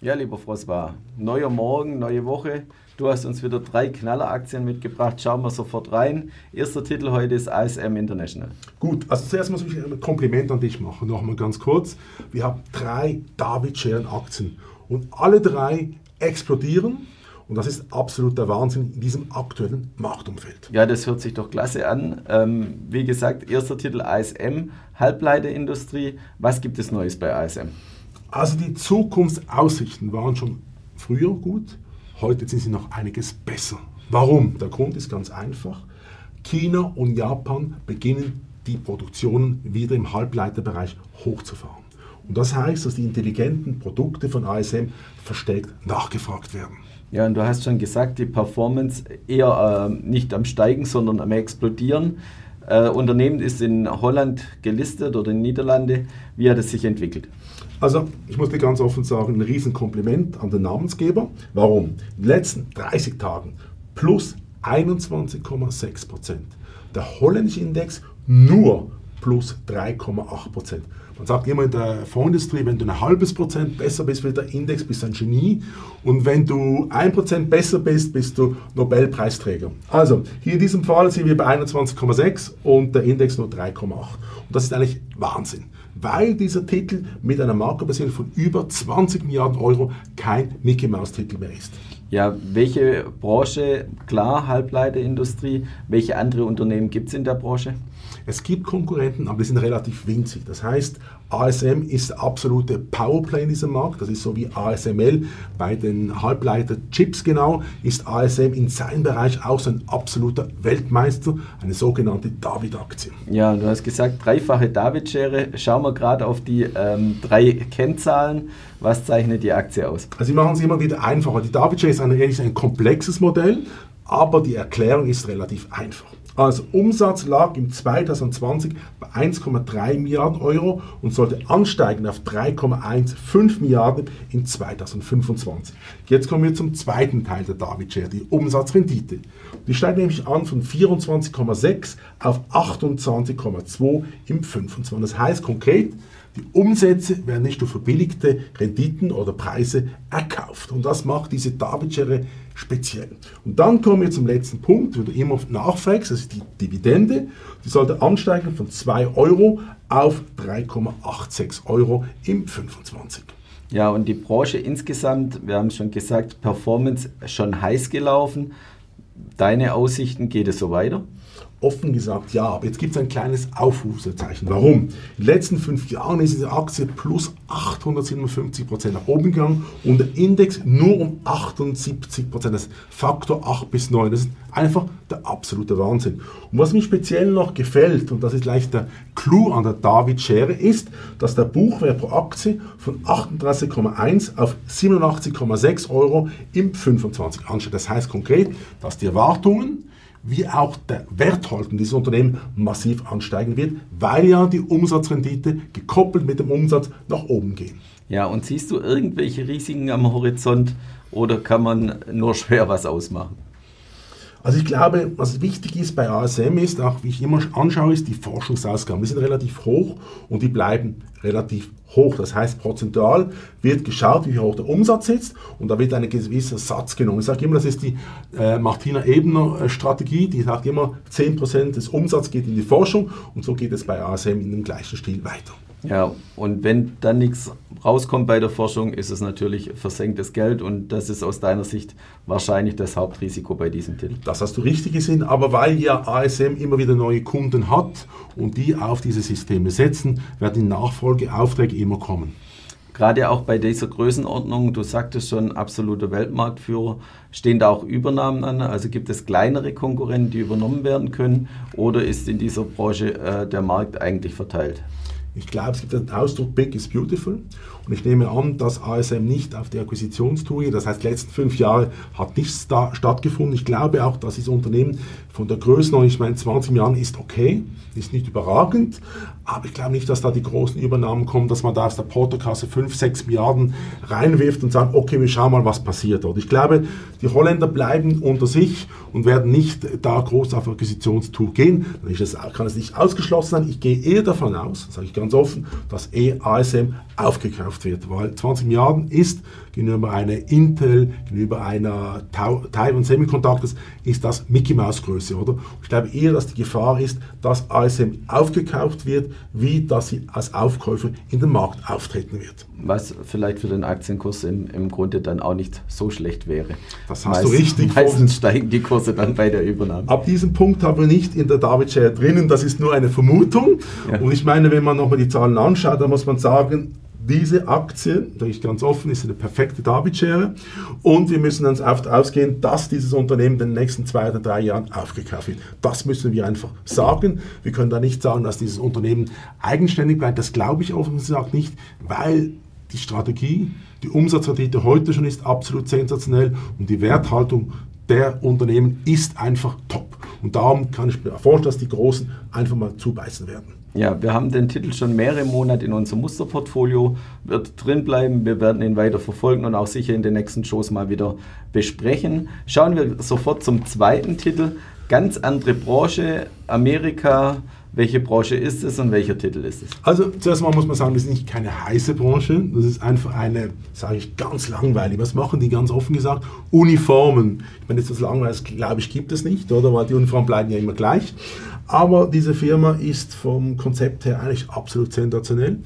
Ja, lieber Frosbar, neuer Morgen, neue Woche. Du hast uns wieder drei Knalleraktien mitgebracht. Schauen wir sofort rein. Erster Titel heute ist ASM International. Gut, also zuerst muss ich ein Kompliment an dich machen. Nochmal ganz kurz. Wir haben drei David-Scheren-Aktien und alle drei explodieren. Und das ist absoluter Wahnsinn in diesem aktuellen Marktumfeld. Ja, das hört sich doch klasse an. Ähm, wie gesagt, erster Titel ASM, Halbleiterindustrie. Was gibt es Neues bei ASM? Also die Zukunftsaussichten waren schon früher gut, heute sind sie noch einiges besser. Warum? Der Grund ist ganz einfach. China und Japan beginnen die Produktionen wieder im Halbleiterbereich hochzufahren. Und das heißt, dass die intelligenten Produkte von ASM verstärkt nachgefragt werden. Ja, und du hast schon gesagt, die Performance eher äh, nicht am Steigen, sondern am Explodieren. Äh, Unternehmen ist in Holland gelistet oder in Niederlande. Wie hat es sich entwickelt? Also, ich muss dir ganz offen sagen, ein Riesenkompliment an den Namensgeber. Warum? In den letzten 30 Tagen plus 21,6 Prozent. Der holländische Index nur plus 3,8 Prozent. Man sagt immer in der Fondsindustrie, wenn du ein halbes Prozent besser bist wie der Index, bist du ein Genie. Und wenn du ein Prozent besser bist, bist du Nobelpreisträger. Also, hier in diesem Fall sind wir bei 21,6 und der Index nur 3,8. Und das ist eigentlich Wahnsinn weil dieser Titel mit einer Marktbasierung von über 20 Milliarden Euro kein Mickey Mouse Titel mehr ist. Ja, welche Branche, klar, Halbleiterindustrie, welche andere Unternehmen gibt es in der Branche? Es gibt Konkurrenten, aber die sind relativ winzig. Das heißt, ASM ist der absolute Powerplay in diesem Markt. Das ist so wie ASML bei den Halbleiter-Chips genau, ist ASM in seinem Bereich auch so ein absoluter Weltmeister, eine sogenannte David-Aktie. Ja, du hast gesagt, dreifache David-Schere. Schauen wir gerade auf die ähm, drei Kennzahlen. Was zeichnet die Aktie aus? Also, sie machen es immer wieder einfacher. Die David-Schere ist ein, ein komplexes Modell, aber die Erklärung ist relativ einfach. Also Umsatz lag im 2020 bei 1,3 Milliarden Euro und sollte ansteigen auf 3,15 Milliarden in 2025. Jetzt kommen wir zum zweiten Teil der David Share, die Umsatzrendite. Die steigt nämlich an von 24,6 auf 28,2 im 25. Das heißt konkret, die Umsätze werden nicht durch verbilligte Renditen oder Preise erkauft. Und das macht diese David-Schere speziell. Und dann kommen wir zum letzten Punkt, wo du immer nachfragst, das ist die Dividende. Die sollte ansteigen von 2 Euro auf 3,86 Euro im 25. Ja, und die Branche insgesamt, wir haben schon gesagt, Performance schon heiß gelaufen. Deine Aussichten, geht es so weiter? Offen gesagt ja, aber jetzt gibt es ein kleines Aufrufzeichen. Warum? In den letzten fünf Jahren ist diese Aktie plus 857 Prozent nach oben gegangen und der Index nur um 78 Prozent. Das ist Faktor 8 bis 9. Das ist einfach der absolute Wahnsinn. Und was mir speziell noch gefällt, und das ist leicht der Clou an der David-Schere, ist, dass der Buchwert pro Aktie von 38,1 auf 87,6 Euro im 25 ansteigt. Das heißt konkret, dass die Erwartungen wie auch der Werthalten dieses Unternehmen massiv ansteigen wird, weil ja die Umsatzrendite gekoppelt mit dem Umsatz nach oben gehen. Ja, und siehst du irgendwelche Risiken am Horizont oder kann man nur schwer was ausmachen? Also ich glaube, was wichtig ist bei ASM ist, auch wie ich immer anschaue, ist die Forschungsausgaben. Die sind relativ hoch und die bleiben relativ hoch. Das heißt, prozentual wird geschaut, wie hoch der Umsatz ist und da wird ein gewisser Satz genommen. Ich sage immer, das ist die äh, Martina Ebner äh, Strategie, die sagt immer, 10% des Umsatzes geht in die Forschung und so geht es bei ASM in dem gleichen Stil weiter. Ja, und wenn dann nichts rauskommt bei der Forschung, ist es natürlich versenktes Geld und das ist aus deiner Sicht wahrscheinlich das Hauptrisiko bei diesem Titel. Das hast du richtig gesehen, aber weil ja ASM immer wieder neue Kunden hat und die auf diese Systeme setzen, werden die Nachfolgeaufträge immer kommen. Gerade auch bei dieser Größenordnung, du sagtest schon, absoluter Weltmarktführer, stehen da auch Übernahmen an? Also gibt es kleinere Konkurrenten, die übernommen werden können oder ist in dieser Branche äh, der Markt eigentlich verteilt? Ich glaube, es gibt den Ausdruck Big is Beautiful. Und ich nehme an, dass ASM nicht auf die Akquisitionstour geht. Das heißt, die letzten fünf Jahre hat nichts da stattgefunden. Ich glaube auch, dass dieses Unternehmen von der Größenordnung, ich meine, 20 Jahren ist okay, ist nicht überragend. Aber ich glaube nicht, dass da die großen Übernahmen kommen, dass man da aus der Portokasse 5, 6 Milliarden reinwirft und sagt, okay, wir schauen mal, was passiert dort. Ich glaube, die Holländer bleiben unter sich und werden nicht da groß auf Akquisitionstour gehen. Dann kann es nicht ausgeschlossen sein. Ich gehe eher davon aus, sage ich ganz ganz offen, dass eh ASM aufgekauft wird, weil 20 Milliarden ist gegenüber einer Intel, gegenüber einer Taiwan Semiconductors, ist das Mickey Mouse Größe, oder? Ich glaube eher, dass die Gefahr ist, dass ASM aufgekauft wird, wie dass sie als Aufkäufer in den Markt auftreten wird. Was vielleicht für den Aktienkurs im, im Grunde dann auch nicht so schlecht wäre. Das hast Meist, du richtig. Meistens steigen die Kurse dann bei der Übernahme. Ab diesem Punkt haben wir nicht in der David Share drinnen, das ist nur eine Vermutung. Ja. Und ich meine, wenn man nochmal die Zahlen anschaut, dann muss man sagen, diese Aktie, da ich ganz offen, ist eine perfekte David-Schere und wir müssen uns oft ausgehen, dass dieses Unternehmen in den nächsten zwei oder drei Jahren aufgekauft wird. Das müssen wir einfach sagen. Wir können da nicht sagen, dass dieses Unternehmen eigenständig bleibt. Das glaube ich offen gesagt nicht, weil die Strategie, die Umsatzrendite heute schon ist absolut sensationell und die Werthaltung der Unternehmen ist einfach top. Und darum kann ich mir vorstellen, dass die Großen einfach mal zubeißen werden. Ja, wir haben den Titel schon mehrere Monate in unserem Musterportfolio, wird drin bleiben. Wir werden ihn weiter verfolgen und auch sicher in den nächsten Shows mal wieder besprechen. Schauen wir sofort zum zweiten Titel. Ganz andere Branche, Amerika. Welche Branche ist es und welcher Titel ist es? Also zuerst mal muss man sagen, das ist nicht keine heiße Branche, das ist einfach eine, sage ich, ganz langweilig. Was machen die ganz offen gesagt? Uniformen. Ich meine, jetzt das langweilig, glaube ich, gibt es nicht, oder? Weil die Uniformen bleiben ja immer gleich. Aber diese Firma ist vom Konzept her eigentlich absolut sensationell.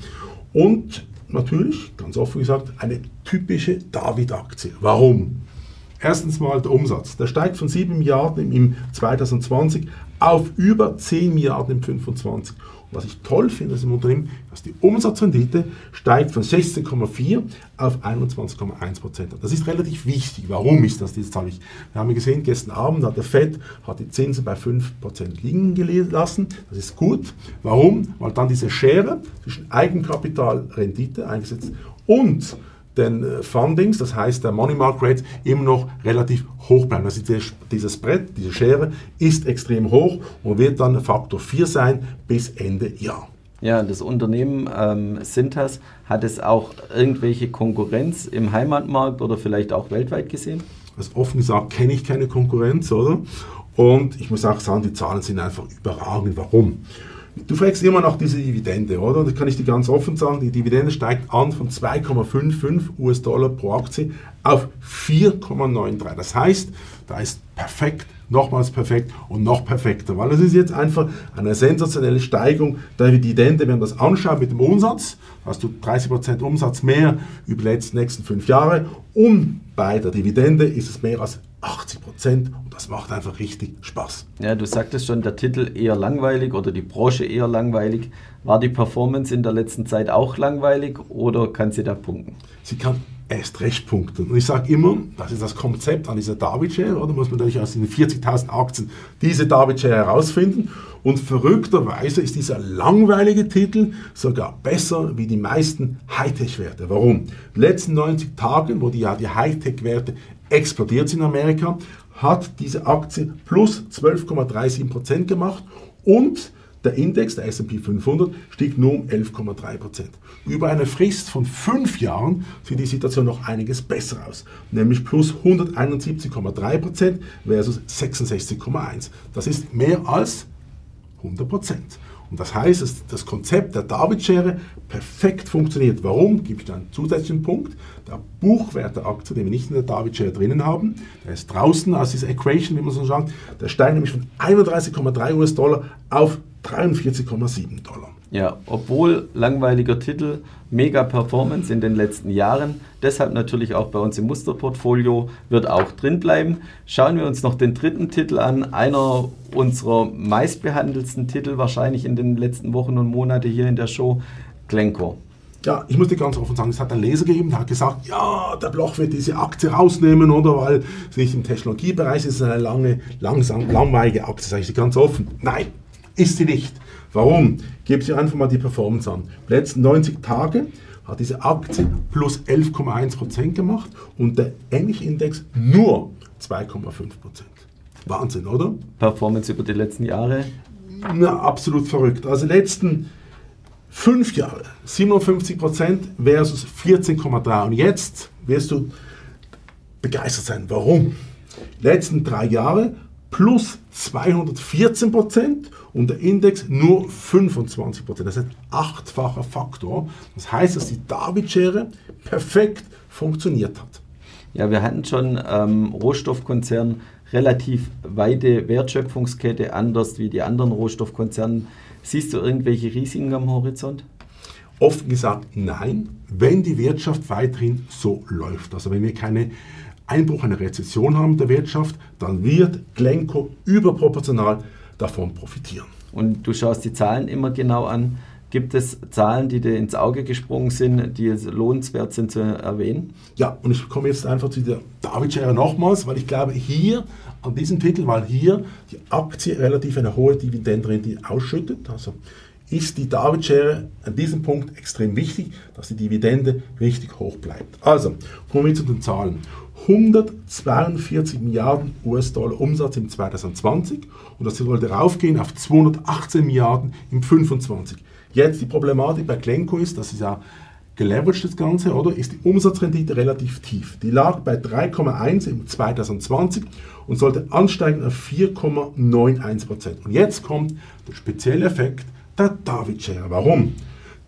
Und natürlich, ganz offen gesagt, eine typische David-Aktie. Warum? Erstens mal der Umsatz. Der steigt von 7 Milliarden im 2020 auf über 10 Milliarden im 2025. Was ich toll finde ist im Unternehmen, dass die Umsatzrendite steigt von 16,4 auf 21,1 Prozent. Das ist relativ wichtig. Warum ist das diese Zahl wichtig? Wir haben gesehen, gestern Abend hat der FED hat die Zinsen bei 5 Prozent liegen gelassen. Das ist gut. Warum? Weil dann diese Schere zwischen Eigenkapitalrendite eingesetzt und den äh, Fundings, das heißt der Money Market Rate, immer noch relativ hoch bleiben. Also dieses Brett, diese Schere ist extrem hoch und wird dann Faktor 4 sein bis Ende Jahr. Ja, das Unternehmen ähm, Sintas, hat es auch irgendwelche Konkurrenz im Heimatmarkt oder vielleicht auch weltweit gesehen? Also offen gesagt kenne ich keine Konkurrenz, oder? Und ich muss auch sagen, die Zahlen sind einfach überragend. Warum? Du fragst immer nach dieser Dividende, oder? Und da kann ich dir ganz offen sagen, die Dividende steigt an von 2,55 US-Dollar pro Aktie auf 4,93. Das heißt, da ist perfekt, nochmals perfekt und noch perfekter, weil es ist jetzt einfach eine sensationelle Steigung der Dividende, wenn man das anschaut mit dem Umsatz, hast du 30% Umsatz mehr über die letzten nächsten fünf Jahre und bei der Dividende ist es mehr als 80 Prozent und das macht einfach richtig Spaß. Ja, du sagtest schon, der Titel eher langweilig oder die Branche eher langweilig. War die Performance in der letzten Zeit auch langweilig oder kann sie da punkten? Sie kann erst recht punkten. Und ich sage immer, das ist das Konzept an dieser David Share, oder muss man natürlich aus den 40.000 Aktien diese David Share herausfinden. Und verrückterweise ist dieser langweilige Titel sogar besser wie die meisten Hightech-Werte. Warum? In den letzten 90 Tagen, wo die, ja, die Hightech-Werte explodiert in Amerika, hat diese Aktie plus 12,37% gemacht und der Index, der SP 500, stieg nur um 11,3%. Über eine Frist von fünf Jahren sieht die Situation noch einiges besser aus, nämlich plus 171,3% versus 66,1%. Das ist mehr als 100%. Und das heißt, dass das Konzept der David-Schere perfekt funktioniert. Warum? Gibt es einen zusätzlichen Punkt. Der Buchwert der Aktie, den wir nicht in der David-Schere drinnen haben, der ist draußen aus dieser Equation, wie man so sagt, der steigt nämlich von 31,3 US-Dollar auf 43,7 Dollar. Ja, obwohl langweiliger Titel, mega Performance in den letzten Jahren, deshalb natürlich auch bei uns im Musterportfolio, wird auch drin bleiben. Schauen wir uns noch den dritten Titel an, einer unserer meistbehandelsten Titel wahrscheinlich in den letzten Wochen und Monaten hier in der Show, Glencore. Ja, ich muss dir ganz offen sagen, es hat einen Leser gegeben, der hat gesagt, ja, der Bloch wird diese Aktie rausnehmen, oder? Weil es nicht im Technologiebereich ist, es ist eine lange, langsam, langweilige Aktie, sage ich dir ganz offen. Nein, ist sie nicht. Warum? Gebe ich einfach mal die Performance an. Die letzten 90 Tage hat diese Aktie plus 11,1% gemacht und der Englisch-Index nur 2,5%. Wahnsinn, oder? Performance über die letzten Jahre? Na, absolut verrückt. Also die letzten fünf Jahre 57% versus 14,3%. Und jetzt wirst du begeistert sein. Warum? Die letzten drei Jahre plus 214 Prozent und der Index nur 25 Prozent. Das ist ein achtfacher Faktor. Das heißt, dass die David-Schere perfekt funktioniert hat. Ja, wir hatten schon ähm, Rohstoffkonzern relativ weite Wertschöpfungskette, anders wie die anderen Rohstoffkonzerne. Siehst du irgendwelche Risiken am Horizont? Oft gesagt nein, wenn die Wirtschaft weiterhin so läuft. Also wenn wir keine Einbruch, eine Rezession haben der Wirtschaft, dann wird Glenco überproportional davon profitieren. Und du schaust die Zahlen immer genau an. Gibt es Zahlen, die dir ins Auge gesprungen sind, die lohnenswert sind zu erwähnen? Ja, und ich komme jetzt einfach zu der David-Schere nochmals, weil ich glaube, hier an diesem Titel, weil hier die Aktie relativ eine hohe Dividendenrendite ausschüttet, also ist die David-Schere an diesem Punkt extrem wichtig, dass die Dividende richtig hoch bleibt. Also, kommen wir zu den Zahlen. 142 Milliarden US-Dollar Umsatz im 2020 und das sollte raufgehen auf 218 Milliarden im 2025. Jetzt die Problematik bei Glenco ist, das ist ja geleveraged das Ganze, oder? Ist die Umsatzrendite relativ tief. Die lag bei 3,1 im 2020 und sollte ansteigen auf 4,91 Prozent. Und jetzt kommt der spezielle Effekt der David-Share. Warum?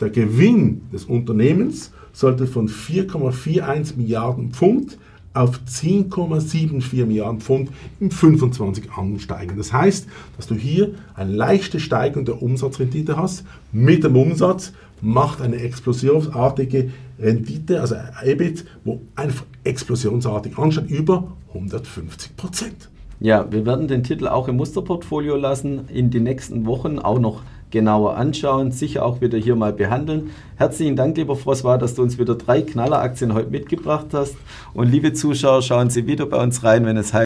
Der Gewinn des Unternehmens sollte von 4,41 Milliarden Pfund auf 10,74 Milliarden Pfund im 25 ansteigen. Das heißt, dass du hier eine leichte Steigerung der Umsatzrendite hast. Mit dem Umsatz macht eine explosionsartige Rendite, also EBIT, wo einfach explosionsartig ansteigt, über 150 Prozent. Ja, wir werden den Titel auch im Musterportfolio lassen, in den nächsten Wochen auch noch genauer anschauen, sicher auch wieder hier mal behandeln. Herzlichen Dank, lieber Froswa, dass du uns wieder drei Knalleraktien heute mitgebracht hast. Und liebe Zuschauer, schauen Sie wieder bei uns rein, wenn es heißt,